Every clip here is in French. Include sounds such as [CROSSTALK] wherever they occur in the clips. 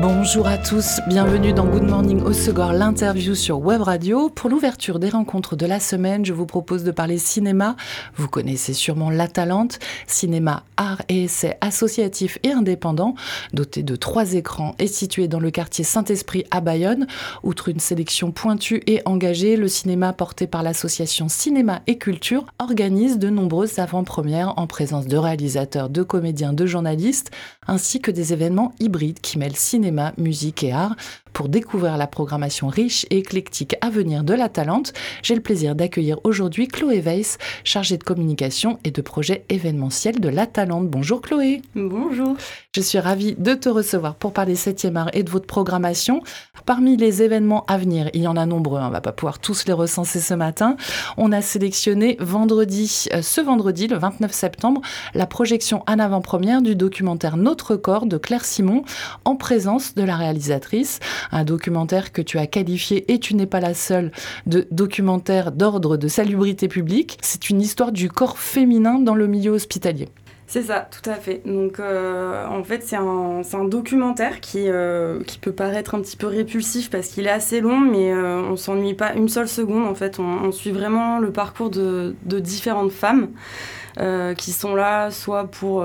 Bonjour à tous, bienvenue dans Good Morning au l'interview sur Web Radio. Pour l'ouverture des rencontres de la semaine, je vous propose de parler cinéma. Vous connaissez sûrement La Talente, cinéma, art et essai associatif et indépendant, doté de trois écrans et situé dans le quartier Saint-Esprit à Bayonne. Outre une sélection pointue et engagée, le cinéma porté par l'association Cinéma et Culture organise de nombreuses avant-premières en présence de réalisateurs, de comédiens, de journalistes, ainsi que des événements hybrides qui mêlent cinéma musique et art. Pour découvrir la programmation riche et éclectique à venir de la Talente, j'ai le plaisir d'accueillir aujourd'hui Chloé Weiss, chargée de communication et de projet événementiel de la Talente. Bonjour Chloé. Bonjour. Je suis ravie de te recevoir pour parler 7e art et de votre programmation. Parmi les événements à venir, il y en a nombreux, on va pas pouvoir tous les recenser ce matin. On a sélectionné vendredi, euh, ce vendredi, le 29 septembre, la projection en avant-première du documentaire Notre corps de Claire Simon en présence de la réalisatrice un documentaire que tu as qualifié, et tu n'es pas la seule, de documentaire d'ordre de salubrité publique. C'est une histoire du corps féminin dans le milieu hospitalier. C'est ça, tout à fait. Donc, euh, en fait, c'est un, documentaire qui, euh, qui peut paraître un petit peu répulsif parce qu'il est assez long, mais euh, on s'ennuie pas une seule seconde. En fait, on, suit vraiment le parcours de, de différentes femmes qui sont là, soit pour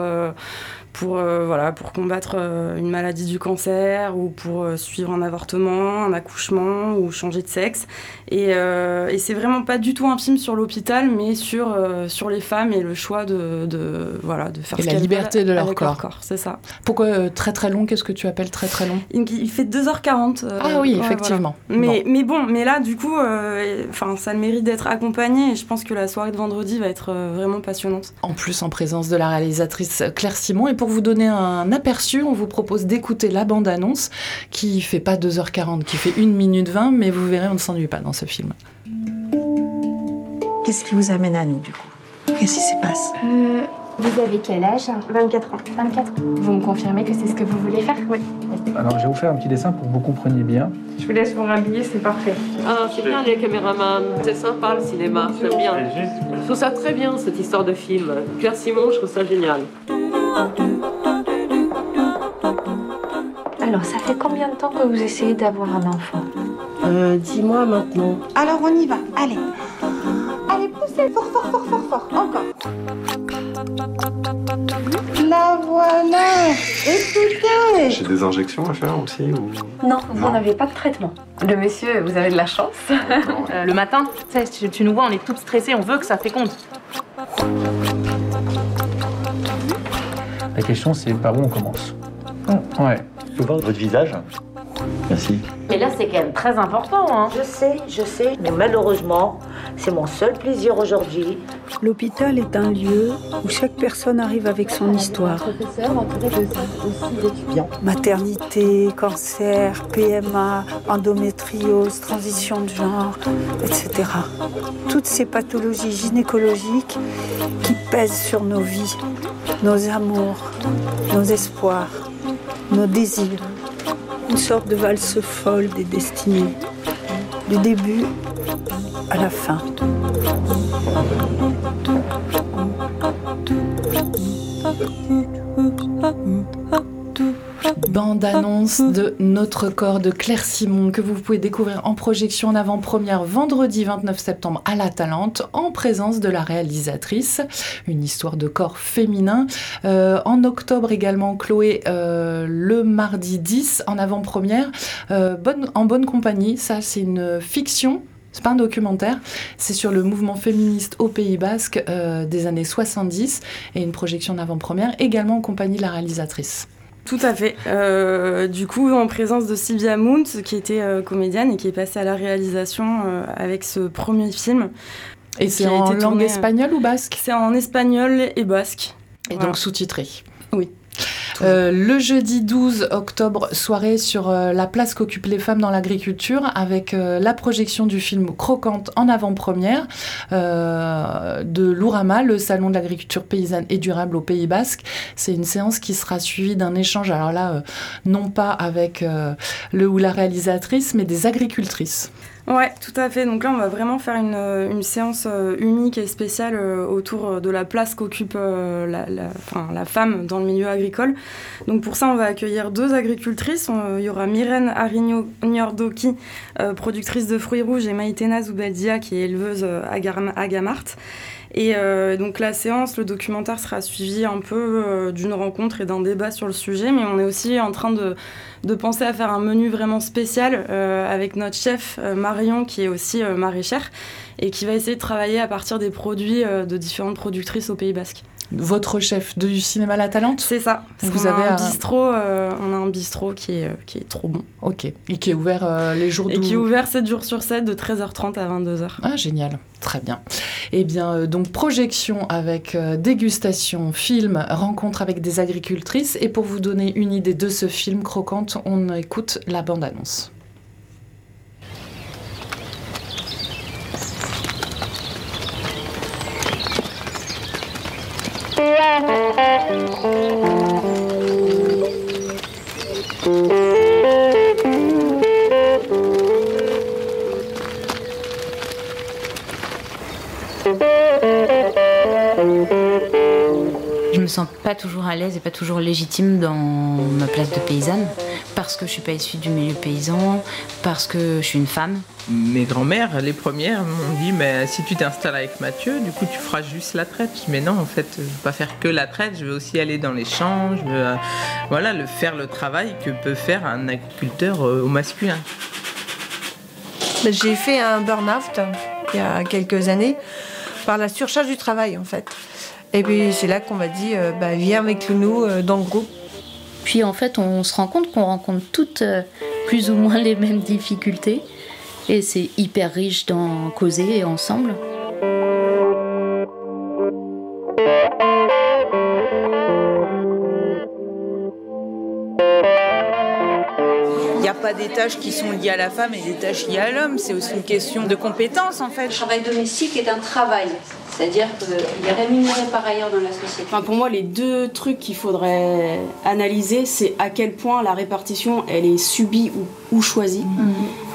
pour, euh, voilà, pour combattre euh, une maladie du cancer ou pour euh, suivre un avortement, un accouchement ou changer de sexe. Et, et c'est vraiment pas du tout un film sur l'hôpital, mais sur, sur les femmes et le choix de, de voilà, de faire et la liberté de leur corps. corps c'est ça. Pourquoi très très long Qu'est-ce que tu appelles très très long? Il, fait 2h40. ah oui, effectivement. Mais, bon. mais bon, mais là, du coup, enfin ça le mérite d'être accompagné et je pense que la soirée de vendredi va être vraiment passionnante. En plus, en présence de la réalisatrice Claire Simon. Et pour vous donner un aperçu, on vous propose d'écouter la bande-annonce qui fait pas 2h40, qui fait 1 minute 20, mais vous verrez, on ne s'ennuie pas dans ce film. Qu'est-ce qui vous amène à nous, du coup? Qu'est-ce qui se passe? Euh, Vous avez quel âge? 24 ans. 24 Vous me confirmez que c'est ce que vous voulez faire? Oui. Alors, je vais vous faire un petit dessin pour que vous compreniez bien. Je vous laisse vous rhabiller, c'est parfait. Ah, c'est bien les caméramans. C'est sympa le cinéma, j'aime bien. Je trouve ça très bien, cette histoire de film. Claire Simon, je trouve ça génial. Alors, ça fait combien de temps que vous essayez d'avoir un enfant euh, Dix mois maintenant. Alors, on y va. Allez. Allez, poussez fort, fort, fort, fort, fort. Encore. La voilà. Écoutez. J'ai des injections à faire aussi ou... Non, vous n'avez pas de traitement. Le monsieur, vous avez de la chance. [LAUGHS] Euh, le matin, tu, tu nous vois, on est toutes stressées, on veut que ça féconde. La question, c'est par où on commence? Ouais. Je peux voir votre visage Merci. Mais là, c'est quand même très important. Hein. Je sais, je sais, mais malheureusement, c'est mon seul plaisir aujourd'hui. L'hôpital est un lieu où chaque personne arrive avec son histoire. Maternité, cancer, PMA, endométriose, transition de genre, etc. Toutes ces pathologies gynécologiques qui pèsent sur nos vies, nos amours, nos espoirs, nos désirs une sorte de valse folle des destinées, du début à la fin. Bande-annonce de Notre corps de Claire Simon que vous pouvez découvrir en projection en avant-première vendredi 29 septembre à La Talente en présence de la réalisatrice. Une histoire de corps féminin. Euh, en octobre également, Chloé, euh, le mardi 10 en avant-première, euh, bonne, en bonne compagnie. Ça, c'est une fiction c'est pas un documentaire, c'est sur le mouvement féministe au Pays Basque des années 70 et une projection d'avant-première également en compagnie de la réalisatrice. Tout à fait. Euh, du coup, en présence de Sylvia Mount, qui était euh, comédienne et qui est passée à la réalisation euh, avec ce premier film. Et c'est en langue espagnole ou basque? C'est en espagnol et basque. Et donc sous-titré Oui. Euh, le jeudi 12 octobre, soirée sur euh, la place qu'occupent les femmes dans l'agriculture avec euh, la projection du film Croquante en avant-première de l'Ourama, le salon de l'agriculture paysanne et durable au Pays Basque. C'est une séance qui sera suivie d'un échange, alors là, non pas avec le ou la réalisatrice, mais des agricultrices. Ouais, tout à fait. Donc là, on va vraiment faire une, euh, une séance euh, unique et spéciale euh, autour de la place qu'occupe la, femme dans le milieu agricole. Donc pour ça, on va accueillir deux agricultrices. il y aura Myrène Arigno Niordoki, productrice de fruits rouges, et Maïtena Zoubeldia, qui est éleveuse à, Gamart. Et donc la séance, le documentaire sera suivi un peu d'une rencontre et d'un débat sur le sujet, mais on est aussi en train de de penser à faire un menu vraiment spécial avec notre chef euh, Marion, qui est aussi euh, maraîchère, et qui va essayer de travailler à partir des produits de différentes productrices au Pays Basque votre chef du cinéma La Talente? C'est ça. Vous avez un bistrot, on a un bistrot qui est, qui est trop bon. Ok. Et qui est ouvert les jours Et qui est ouvert 7 jours sur 7 de 13h30 à 22h. Ah, génial. Très bien. Eh bien, euh, donc projection avec euh, dégustation, film, rencontre avec des agricultrices. Et pour vous donner une idée de ce film croquante, on écoute la bande-annonce. Me sens pas toujours à l'aise et pas toujours légitime dans ma place de paysanne parce que je suis pas issue du milieu paysan, parce que je suis une femme. Mes grand-mères, les premières, m'ont dit mais si tu t'installes avec Mathieu, du coup tu feras juste la traite. Mais non, en fait, je veux pas faire que la traite, je veux aussi aller dans les champs, je veux euh, voilà, le faire le travail que peut faire un agriculteur euh, au masculin. J'ai fait un burn-out il y a quelques années par la surcharge du travail en fait. Et puis c'est là qu'on m'a dit, euh, bah, viens avec nous euh, dans le groupe. Puis en fait, on se rend compte qu'on rencontre toutes euh, plus ou moins les mêmes difficultés. Et c'est hyper riche d'en causer ensemble. Pas des tâches qui sont liées à la femme et des tâches liées à l'homme. C'est aussi une question de compétence en fait. Le travail domestique est un travail. C'est-à-dire qu'il est rémunéré par ailleurs dans la société. Enfin, pour moi, les deux trucs qu'il faudrait analyser, c'est à quel point la répartition, elle est subie ou, choisie, mhm.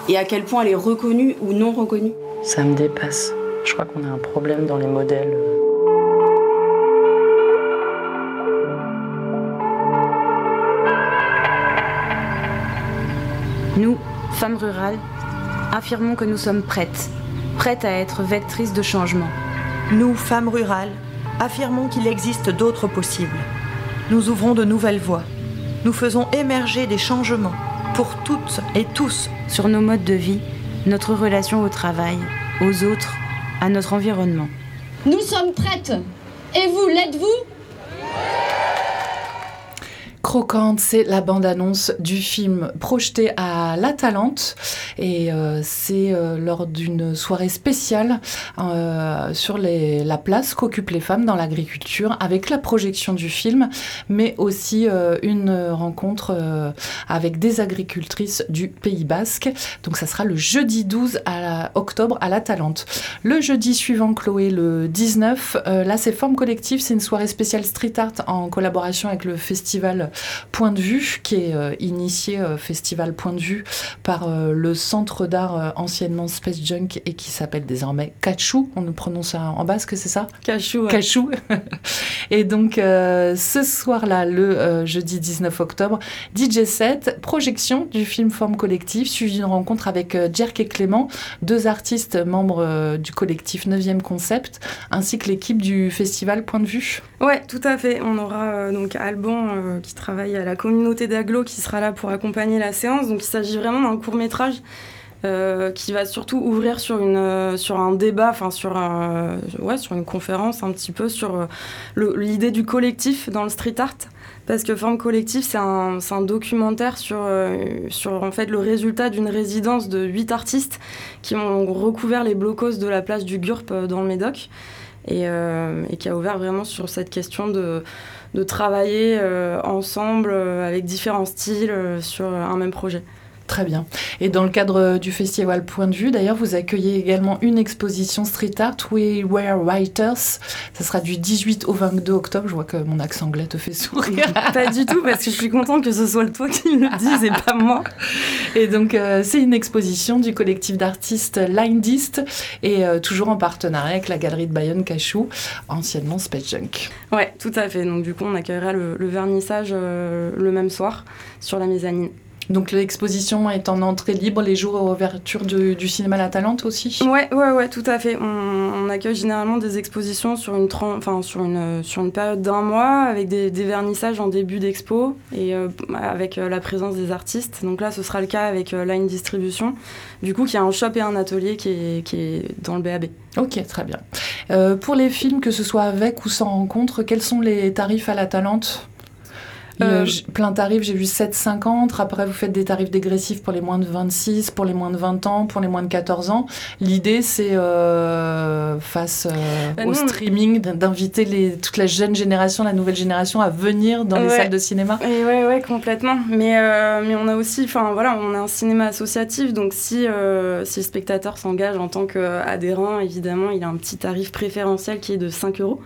et à quel point elle est reconnue ou non reconnue. Ça me dépasse. Je crois qu'on a un problème dans les modèles. Nous, femmes rurales, affirmons que nous sommes prêtes, prêtes à être vectrices de changement. Nous, femmes rurales, affirmons qu'il existe d'autres possibles. Nous ouvrons de nouvelles voies. Nous faisons émerger des changements pour toutes et tous sur nos modes de vie, notre relation au travail, aux autres, à notre environnement. Nous sommes prêtes. Et vous, l'êtes-vous? Croquante, c'est la bande-annonce du film projeté à La Talente. Et euh, c'est euh, lors d'une soirée spéciale euh, sur la place qu'occupent les femmes dans l'agriculture, avec la projection du film, mais aussi une rencontre avec des agricultrices du Pays Basque. Donc ça sera le jeudi 12 à octobre à La Talente. Le jeudi suivant, Chloé, le 19, là c'est Forme Collective, c'est une soirée spéciale street art en collaboration avec le festival Point de Vue, qui est initié Festival Point de Vue par euh, le Centre d'art anciennement Space Junk et qui s'appelle désormais Kachou. On nous prononce en basque, c'est ça? Kachou. Kachou. [LAUGHS] et donc ce soir-là, le jeudi 19 octobre, DJ 7, projection du film Forme Collective, suivi d'une rencontre avec Jerk et Clément, deux artistes membres du collectif 9e Concept, ainsi que l'équipe du festival Point de Vue. Ouais, tout à fait. On aura donc Alban qui travaille travaille à la communauté d'Aglo qui sera là pour accompagner la séance. Donc il s'agit vraiment d'un court métrage euh, qui va surtout ouvrir sur, une, euh, sur un débat, enfin sur, ouais, sur une conférence un petit peu sur euh, l'idée du collectif dans le street art. Parce que Forme Collective, c'est un, documentaire sur, sur en fait, le résultat d'une résidence de huit artistes qui ont recouvert les blocos de la place du GURP dans le Médoc. Et, qui a ouvert vraiment sur cette question de travailler ensemble avec différents styles sur un même projet. Très bien. Et dans le cadre du festival Point de vue, d'ailleurs, vous accueillez également une exposition street art, We Were Writers. Ça sera du 18 au 22 octobre. Je vois que mon accent anglais te fait sourire. [LAUGHS] pas du tout, parce que je suis contente que ce soit le toi qui le dise et pas moi. Et donc, euh, c'est une exposition du collectif d'artistes Lindist et euh, toujours en partenariat avec la galerie de Bayonne Cachou, anciennement Space Junk. Ouais, tout à fait. Donc, du coup, on accueillera le, vernissage euh, le même soir sur la mezzanine. Donc l'exposition est en entrée libre les jours ouverture du, du cinéma La Talente aussi? Ouais, ouais, ouais, tout à fait. On, accueille généralement des expositions sur une, enfin, sur une, sur une période d'un mois avec des, vernissages en début d'expo et euh, avec euh, la présence des artistes. Donc là, ce sera le cas avec euh, Line Distribution, du coup, qui a un shop et un atelier qui est, qui est dans le BAB. Ok, très bien. pour les films, que ce soit avec ou sans rencontre, quels sont les tarifs à La Talente? Euh, plein tarif, j'ai vu 7,50. Après, vous faites des tarifs dégressifs pour les moins de 26, pour les moins de 20 ans, pour les moins de 14 ans. L'idée, c'est euh, face euh, bah, au streaming d'inviter les, toute la jeune génération, la nouvelle génération à venir dans les salles de cinéma. Et ouais, ouais, complètement. Mais, mais on a aussi, enfin voilà, on a un cinéma associatif, donc si, si le spectateur s'engage en tant qu'adhérent, évidemment, il a un petit tarif préférentiel qui est de 5 euros.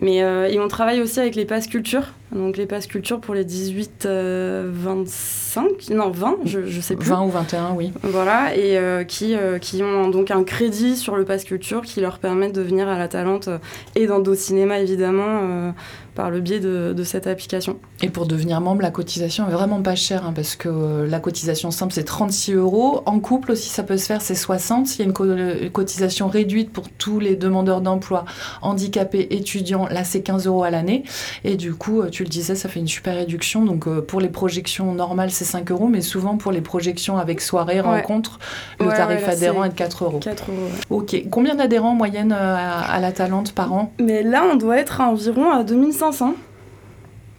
Mais euh, et on travaille aussi avec les passes culture. Donc les passes culture pour les 18, 25, euh, non 20, je, je sais plus. 20 ou 21, oui. Voilà, et euh, qui, qui ont donc un crédit sur le pass culture qui leur permet de venir à la Talente et dans d'autres cinémas évidemment par le biais de, cette application. Et pour devenir membre, la cotisation est vraiment pas chère, hein, parce que euh, la cotisation simple, c'est 36 euros. En couple aussi, ça peut se faire, c'est 60. Il y a une, cotisation réduite pour tous les demandeurs d'emploi, handicapés, étudiants. Là, c'est 15 euros à l'année. Et du coup, euh, tu le disais, ça fait une super réduction. Donc, euh, pour les projections normales, c'est 5 euros, mais souvent, pour les projections avec soirée, rencontre, le tarif adhérent est de 4 euros. 4 euros. Ok. Combien d'adhérents en moyenne à, la Talente par an? Mais là, on doit être à environ à 2500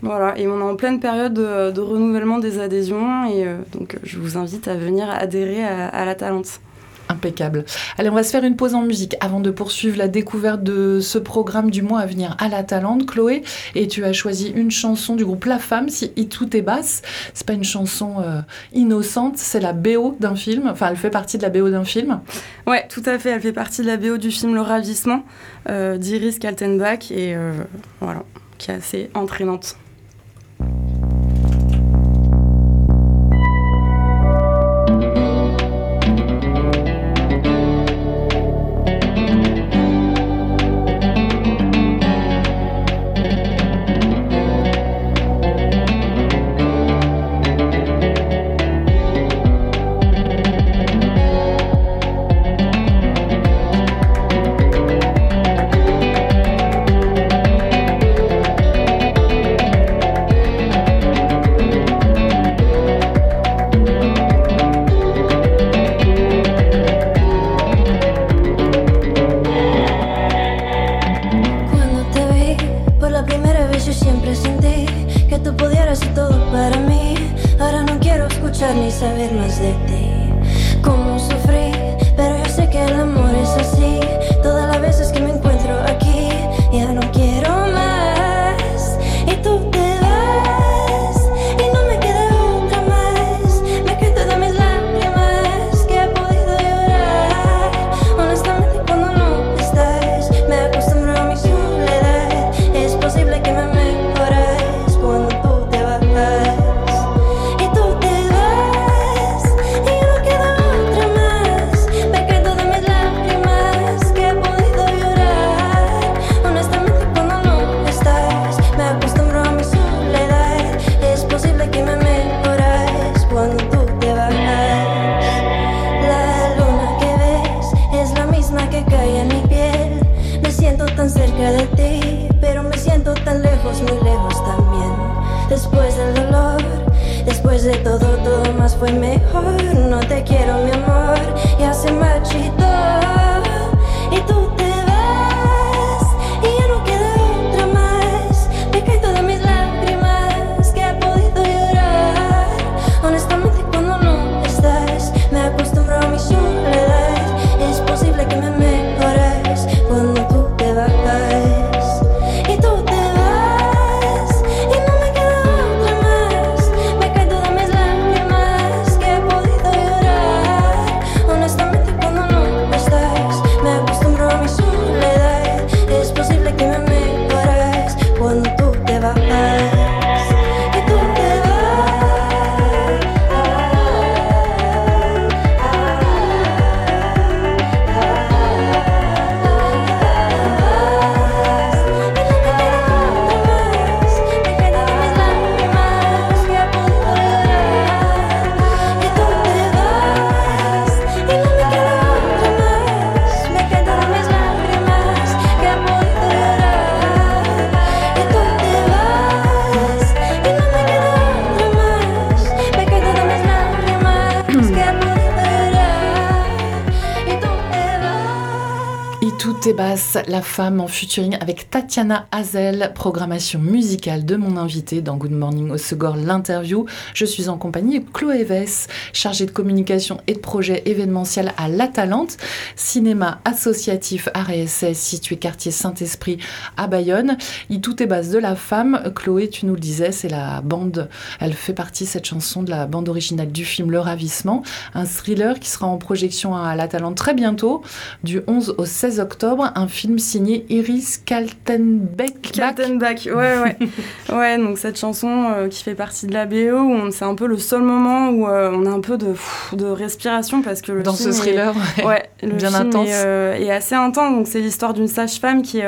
voilà, et on est en pleine période de, renouvellement des adhésions et euh, donc je vous invite à venir adhérer à, la Talente. Impeccable. Allez, on va se faire une pause en musique avant de poursuivre la découverte de ce programme du mois à venir à la Talente. Chloé, et tu as choisi une chanson du groupe La Femme, si et tout est basse. C'est pas une chanson euh, innocente, c'est la BO d'un film. Enfin, elle fait partie de la BO d'un film. Ouais, tout à fait. Elle fait partie de la BO du film Le Ravissement euh, d'Iris Kaltenbach et voilà qui est assez entraînante. Et basse, la femme en featuring avec Tatiana Hazel, programmation musicale de mon invité dans Good Morning au Segor, l'interview. Je suis en compagnie de Chloé Vess, chargée de communication et de projet événementiel à La Talente, cinéma associatif RSS situé quartier Saint-Esprit à Bayonne. Il tout est basse de la femme. Chloé, tu nous le disais, c'est la bande, elle fait partie, cette chanson, de la bande originale du film Le Ravissement, un thriller qui sera en projection à La Talente très bientôt, du 11 au 16 octobre, un film signé Iris Kaltenbeck. Kaltenbeck, ouais, ouais. [LAUGHS] ouais, donc cette chanson euh, qui fait partie de la BO, où c'est un peu le seul moment où euh, on a un peu de, de respiration parce que le Dans film ce thriller, est, ouais, le bien film intense. Est, euh, est assez intense. Donc c'est l'histoire d'une sage-femme qui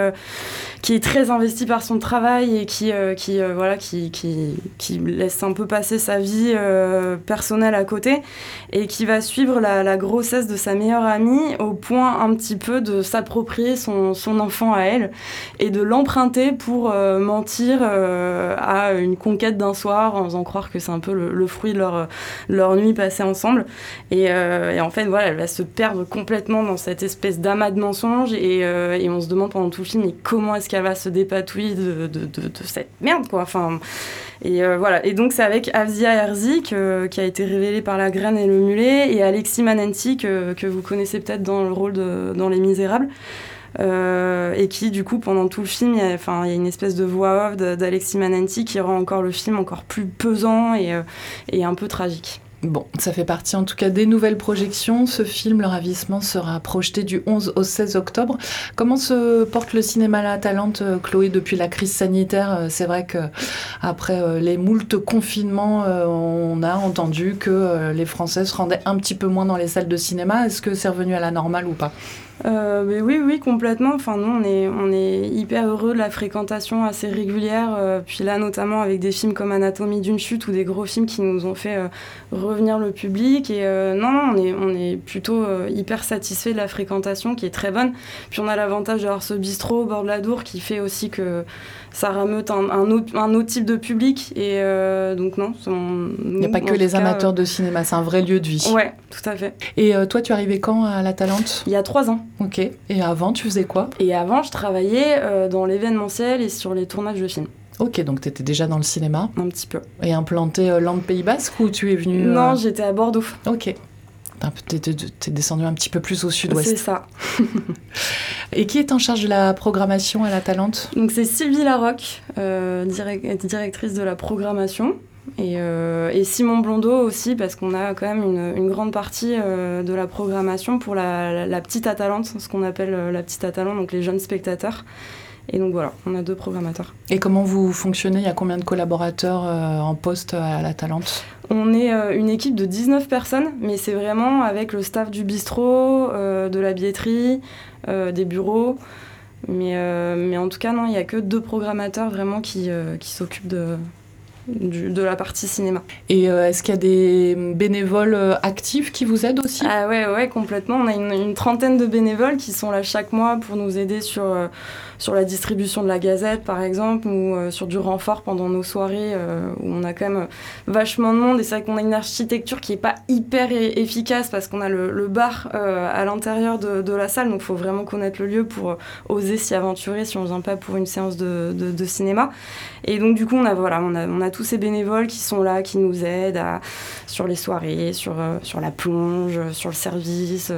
qui est très investie par son travail et qui, euh, qui, euh, voilà, qui, qui, qui, laisse un peu passer sa vie euh, personnelle à côté et qui va suivre la, grossesse de sa meilleure amie au point un petit peu de s'approprier son, son, enfant à elle et de l'emprunter pour mentir à une conquête d'un soir en faisant croire que c'est un peu le, fruit de leur, leur nuit passée ensemble. Et, en fait, voilà, elle va se perdre complètement dans cette espèce d'amas de mensonges et, et on se demande pendant tout le film mais comment est-ce va se dépatouiller de, cette merde, quoi. Enfin, et euh, voilà. Et donc, c'est avec Avzia Herzik, euh, qui a été révélée par La Graine et le Mulet, et Alexis Manenti, que, vous connaissez peut-être dans le rôle de, dans Les Misérables. Euh, et qui du coup pendant tout le film il y a, une espèce de voix off d'Alexis Manenti qui rend encore le film encore plus pesant et, et un peu tragique. Bon, ça fait partie en tout cas des nouvelles projections. Ce film, Le Ravissement, sera projeté du 11 au 16 octobre. Comment se porte le cinéma à la Talente, Chloé, depuis la crise sanitaire? C'est vrai que après les moultes confinements, on a entendu que les Français se rendaient un petit peu moins dans les salles de cinéma. Est-ce que c'est revenu à la normale ou pas? Euh, oui, oui, complètement. Enfin, nous, on est, on est hyper heureux de la fréquentation assez régulière. Euh, puis là, notamment avec des films comme Anatomie d'une chute ou des gros films qui nous ont fait euh, revenir le public. Et non, non, on est, on est plutôt hyper satisfait de la fréquentation qui est très bonne. Puis on a l'avantage d'avoir ce bistrot au bord de la Dour qui fait aussi que ça rameute un, un, autre, un autre type de public. Et donc, non. Il n'y a pas que les cas, amateurs de cinéma, c'est un vrai lieu de vie. Ouais, tout à fait. Et toi, tu es arrivé quand à La Talente Il y a trois ans. Ok. Et avant, tu faisais quoi? Et avant, je travaillais euh, dans l'événementiel et sur les tournages de films. Ok, donc tu étais déjà dans le cinéma? Un petit peu. Et implanté euh, Land Pays Basque ou tu es venu euh... Non, j'étais à Bordeaux. Ok. T'es, descendu un petit peu plus au sud-ouest. C'est ça. [LAUGHS] et qui est en charge de la programmation à la Talente? Donc c'est Sylvie Larocque, euh, direct, directrice de la programmation. Et, euh, et, Simon Blondeau aussi, parce qu'on a quand même une, une grande partie euh, de la programmation pour la, la, la petite Atalante, ce qu'on appelle la petite Atalante, donc les jeunes spectateurs. Et donc voilà, on a deux programmateurs. Et comment vous fonctionnez? Il y a combien de collaborateurs euh, en poste à la Talente On est euh, une équipe de 19 personnes, mais c'est vraiment avec le staff du bistrot, euh, de la billetterie, des bureaux. Mais, mais en tout cas, non, il n'y a que deux programmateurs vraiment qui, qui s'occupent de, du, de la partie cinéma. Et euh, est-ce qu'il y a des bénévoles euh, actifs qui vous aident aussi? Ah ouais, ouais, complètement. On a une, une, trentaine de bénévoles qui sont là chaque mois pour nous aider sur, euh, sur la distribution de la gazette, par exemple, ou euh, sur du renfort pendant nos soirées euh, où on a quand même vachement de monde. Et c'est vrai qu'on a une architecture qui n'est pas hyper efficace parce qu'on a le, bar euh, à l'intérieur de, la salle, donc il faut vraiment connaître le lieu pour oser s'y aventurer si on ne vient pas pour une séance de, cinéma. Et donc du coup, on a, voilà, on a, tous ces bénévoles qui sont là, qui nous aident sur les soirées, sur la plonge, sur le service.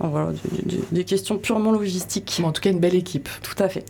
Voilà, des, des, des, questions purement logistiques. Bon, en tout cas, une belle équipe. Tout à fait.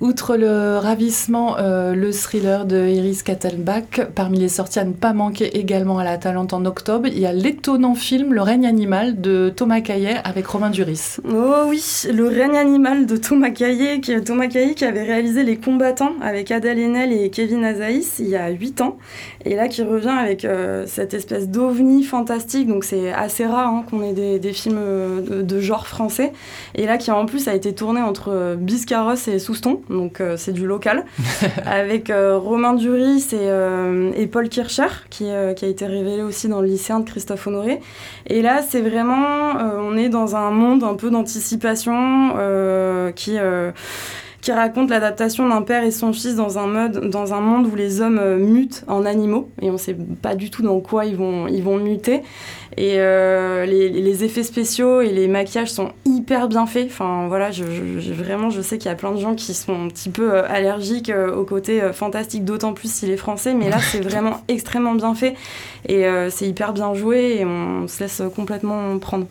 Outre le ravissement, euh, le thriller de Iris Kattelbach, parmi les sorties à ne pas manquer également à la Talente en octobre, il y a l'étonnant film Le règne animal de Thomas Caillet avec Romain Duris. Oh oui, Le règne animal de Thomas Caillet, qui, Thomas Caillet qui avait réalisé Les combattants avec Adèle Haenel et Kevin Azaïs il y a 8 ans. Et là, qui revient avec euh, cette espèce d'ovni fantastique. Donc, c'est assez rare hein, qu'on ait des, des films de, de, genre français. Et là, qui en plus a été tourné entre Biscarros et Souston. Donc, euh, c'est du local. [LAUGHS] avec euh, Romain Duris et, euh, et Paul Kircher, qui, qui, a été révélé aussi dans le lycéen de Christophe Honoré. Et là, c'est vraiment. on est dans un monde un peu d'anticipation qui qui raconte l'adaptation d'un père et son fils dans un, mode, dans un monde où les hommes euh, mutent en animaux et on ne sait pas du tout dans quoi ils vont, ils vont muter. Et euh, les, les, effets spéciaux et les maquillages sont hyper bien faits. Enfin voilà, je, je, vraiment, je sais qu'il y a plein de gens qui sont un petit peu euh, allergiques au côté fantastique, d'autant plus s'il est français. Mais là, [LAUGHS] c'est vraiment extrêmement bien fait et c'est hyper bien joué et on se laisse complètement prendre.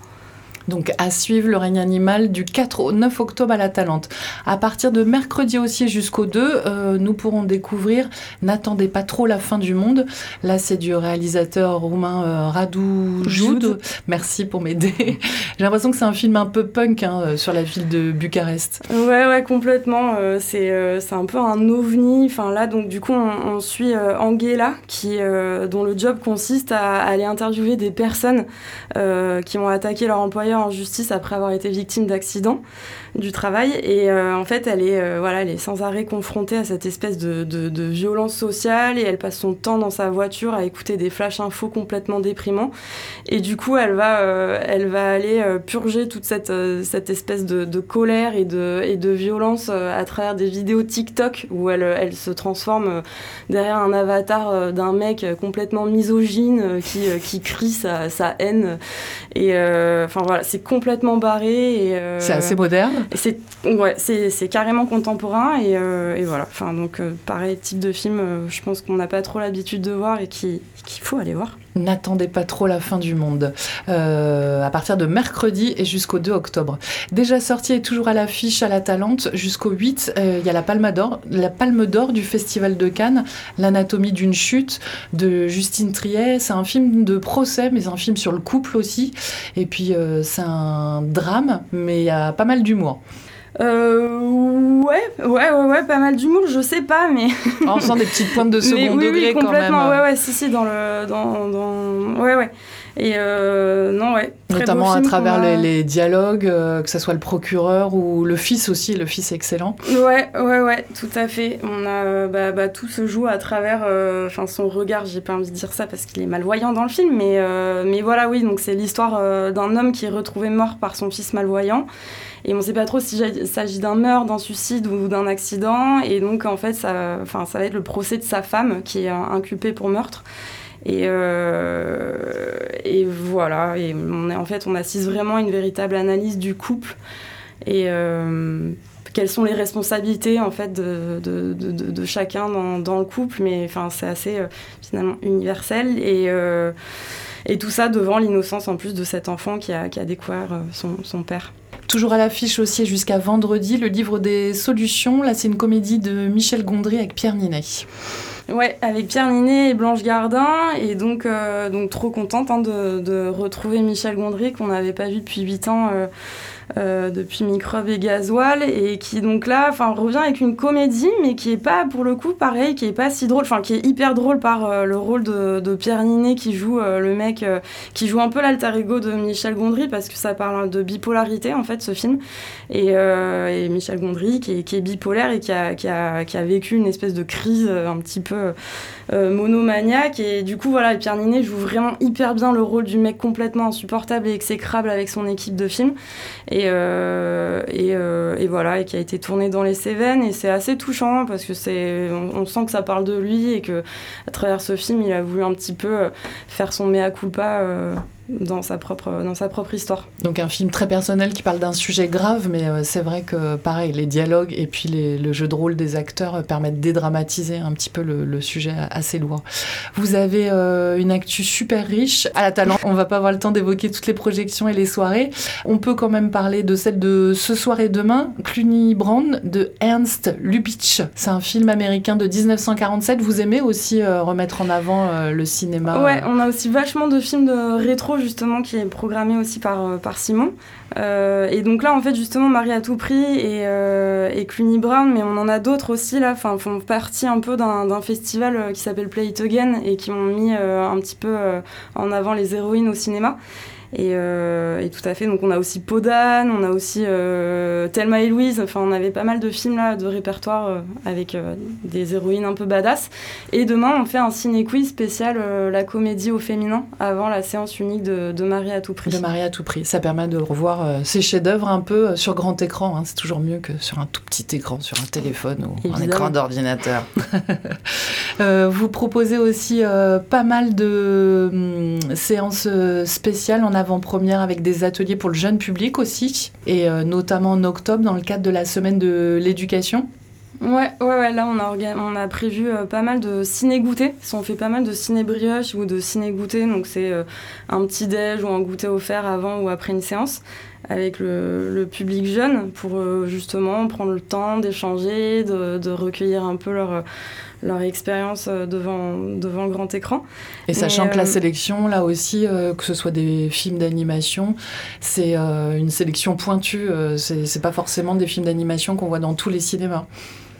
Donc à suivre le règne animal du 4 au 9 octobre à la Talente. À partir de mercredi aussi jusqu'au 2, euh, nous pourrons découvrir N'attendez pas trop la fin du monde. Là, c'est du réalisateur roumain euh, Radu Joud. Merci pour m'aider. [LAUGHS] J'ai l'impression que c'est un film un peu punk hein, euh, sur la ville de Bucarest. Ouais, ouais, complètement. c'est un peu un ovni. Enfin là, donc du coup, on, suit Angela, qui, dont le job consiste à aller interviewer des personnes qui ont attaqué leur employeur en justice après avoir été victime d'accidents du travail. Et euh, en fait, elle est, euh, voilà, elle est sans arrêt confrontée à cette espèce de, de, violence sociale et elle passe son temps dans sa voiture à écouter des flash infos complètement déprimants. Et du coup, elle va, euh, elle va aller purger toute cette, cette espèce de, de, colère et de, et de violence à travers des vidéos TikTok où elle, elle se transforme derrière un avatar d'un mec complètement misogyne qui, qui crie sa, sa haine. Et enfin voilà, c'est complètement barré. c'est assez moderne. C'est ouais, c'est carrément contemporain et, euh, et voilà. Enfin donc euh, pareil type de film, euh, je pense qu'on n'a pas trop l'habitude de voir et qu'il faut aller voir. N'attendez pas trop la fin du monde. à partir de mercredi et jusqu'au 2 octobre. Déjà sorti et toujours à l'affiche à la Talente jusqu'au 8, il y a la Palme d'Or, du Festival de Cannes, l'anatomie d'une chute de Justine Triet. C'est un film de procès, mais un film sur le couple aussi. Et puis c'est un drame, mais il y a pas mal d'humour. Euh, ouais, ouais, ouais, ouais, pas mal d'humour, je sais pas, mais. en faisant des petites pointes de [LAUGHS] second degré oui, quand même. Ouais, ouais, si, si, dans le. Dans, dans... Ouais, ouais. Et euh, non, ouais. Notamment à travers les, dialogues, euh, que ce soit le procureur ou le fils aussi, le fils excellent. Ouais, ouais, ouais, tout à fait. On a, bah, bah, tout se joue à travers enfin son regard, j'ai pas envie de dire ça parce qu'il est malvoyant dans le film, mais, mais voilà, oui, donc c'est l'histoire d'un homme qui est retrouvé mort par son fils malvoyant. Et on ne sait pas trop s'il s'agit d'un meurtre, d'un suicide ou d'un accident. Et donc, en fait, ça, va être le procès de sa femme qui est inculpée pour meurtre. Et, euh, voilà. Et on en fait, on assiste vraiment à une véritable analyse du couple. Et euh, quelles sont les responsabilités en fait de, chacun dans, le couple. Mais c'est assez euh, finalement universel. Et. tout ça devant l'innocence en plus de cet enfant qui a, découvert son père. Toujours à l'affiche aussi jusqu'à vendredi, le livre des solutions. Là, c'est une comédie de Michel Gondry avec Pierre Ninet. Ouais, avec Pierre Ninet et Blanche Gardin. Et donc, euh, donc trop contente hein, de, retrouver Michel Gondry qu'on n'avait pas vu depuis 8 ans. Euh, euh, depuis Microbe et Gasoil et qui donc là enfin revient avec une comédie mais qui est pas pour le coup pareil qui est pas si drôle enfin qui est hyper drôle par euh, le rôle de, Pierre Ninet qui joue euh, le mec qui joue un peu l'alter ego de Michel Gondry parce que ça parle de bipolarité en fait ce film. Et, Michel Gondry qui est, bipolaire et qui a, vécu une espèce de crise un petit peu monomaniaque et du coup voilà Pierre Ninet joue vraiment hyper bien le rôle du mec complètement insupportable et exécrable avec son équipe de film et euh, euh, voilà, et qui a été tourné dans les Cévennes. Et c'est assez touchant parce que c'est, on, sent que ça parle de lui et que à travers ce film, il a voulu un petit peu euh, faire son mea culpa dans sa propre, dans sa propre histoire. Donc un film très personnel qui parle d'un sujet grave, mais euh, c'est vrai que pareil, les dialogues et puis les, le jeu de rôle des acteurs euh, permettent de dédramatiser un petit peu le, le sujet assez lourd. Vous avez euh, une actu super riche à la talent. On va pas avoir le temps d'évoquer toutes les projections et les soirées. On peut quand même parler de celle de ce soir et demain, Cluny Brand de Ernst Lubitsch. C'est un film américain de 1947. Vous aimez aussi remettre en avant le cinéma Ouais, on a aussi vachement de films de rétro justement qui est programmé aussi par, euh, Simon. Euh, et donc là, en fait, justement, Marie à tout prix et, euh, Cluny Brown, mais on en a d'autres aussi là, font partie un peu d'un festival qui s'appelle Play It Again et qui ont mis un petit peu en avant les héroïnes au cinéma. Et, euh, et, tout à fait, donc on a aussi Podane, on a aussi euh, Thelma et Louise, enfin on avait pas mal de films là, de répertoire euh, avec des héroïnes un peu badass. Et demain on fait un ciné-quiz spécial la comédie au féminin avant la séance unique de, de, Marie à tout prix. De Marie à tout prix, ça permet de revoir ces chefs-d'œuvre un peu sur grand écran, hein. c'est toujours mieux que sur un tout petit écran, sur un téléphone ou Évidemment. un écran d'ordinateur. [LAUGHS] vous proposez aussi pas mal de hum, séances spéciales en avant-première avec des ateliers pour le jeune public aussi, et euh, notamment en octobre dans le cadre de la semaine de l'éducation. Ouais, ouais, ouais, là on a, prévu euh, pas mal de ciné-goûter. On fait pas mal de ciné-brioche ou de ciné-goûter, donc c'est euh, un petit déj ou un goûter offert avant ou après une séance avec le, public jeune pour justement prendre le temps d'échanger, de, recueillir un peu leur, leur expérience euh, devant, devant le grand écran. Et sachant que la sélection, là aussi, euh, que ce soit des films d'animation, c'est euh, une sélection pointue. c'est pas forcément des films d'animation qu'on voit dans tous les cinémas.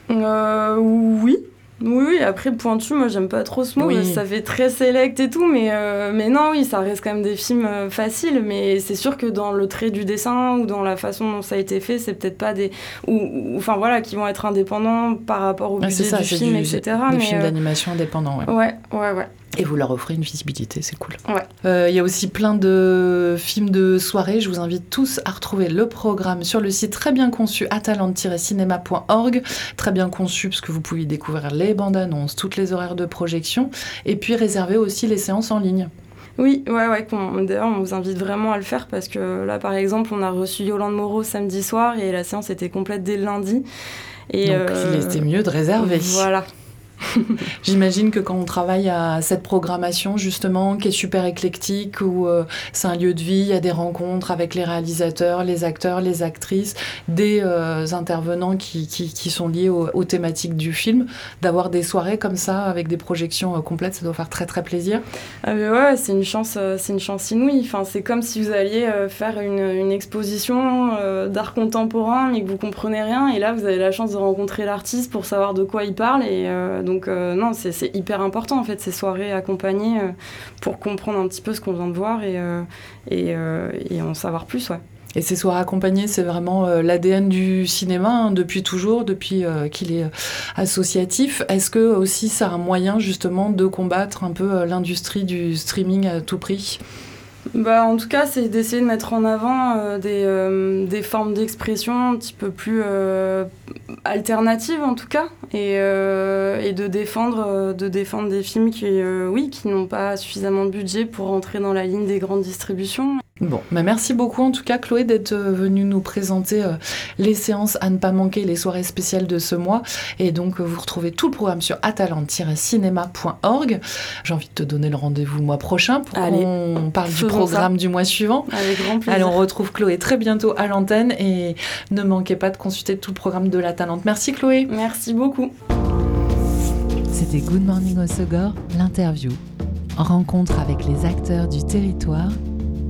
oui, oui, après pointu, moi j'aime pas trop ce mot, oui. ça fait très select et tout, mais, euh, mais non, oui, ça reste quand même des films euh, faciles, mais c'est sûr que dans le trait du dessin ou dans la façon dont ça a été fait, c'est peut-être pas des. Ou, enfin voilà, qui vont être indépendants par rapport au budget ça, du film, du, etc. Des mais, films euh... d'animation indépendants, ouais. Ouais, ouais, ouais. Et vous leur offrez une visibilité, c'est cool. Il ouais. euh, y a aussi plein de films de soirée. Je vous invite tous à retrouver le programme sur le site très bien conçu atalante-cinéma.org. Très bien conçu parce que vous pouvez y découvrir les bandes annonces, toutes les horaires de projection et puis réserver aussi les séances en ligne. Oui, ouais, ouais. D'ailleurs, on vous invite vraiment à le faire parce que là, par exemple, on a reçu Yolande Moreau samedi soir et la séance était complète dès le lundi. Et Donc, euh... il était mieux de réserver. Voilà. [LAUGHS] J'imagine que quand on travaille à cette programmation, justement, qui est super éclectique, où euh, c'est un lieu de vie, il y a des rencontres avec les réalisateurs, les acteurs, les actrices, des euh, intervenants qui, sont liés aux, thématiques du film, d'avoir des soirées comme ça, avec des projections euh, complètes, ça doit faire très très plaisir. Ah ouais, c'est une chance, une chance inouïe. Enfin, c'est comme si vous alliez faire une, une exposition d'art contemporain, mais que vous comprenez rien, et là, vous avez la chance de rencontrer l'artiste pour savoir de quoi il parle, et donc euh, non, c'est hyper important en fait ces soirées accompagnées euh, pour comprendre un petit peu ce qu'on vient de voir et, euh, en savoir plus. Ouais. Et ces soirées accompagnées, c'est vraiment l'ADN du cinéma hein, depuis toujours, depuis qu'il est associatif. Est-ce que aussi c'est un moyen justement de combattre un peu l'industrie du streaming à tout prix? Bah, en tout cas, c'est d'essayer de mettre en avant euh, des, euh, des, formes d'expression un petit peu plus euh, alternatives, en tout cas, et, de, défendre, de défendre des films qui, qui n'ont pas suffisamment de budget pour rentrer dans la ligne des grandes distributions. Bon, bah merci beaucoup en tout cas Chloé d'être venue nous présenter euh, les séances à ne pas manquer, les soirées spéciales de ce mois. Et donc euh, vous retrouvez tout le programme sur atalante-cinéma.org. J'ai envie de te donner le rendez-vous le mois prochain pour qu'on parle du programme ça. du mois suivant. Avec grand plaisir. Allez, on retrouve Chloé très bientôt à l'antenne et ne manquez pas de consulter tout le programme de la Talente. Merci Chloé. Merci beaucoup. C'était Good Morning Osogor, l'interview. Rencontre avec les acteurs du territoire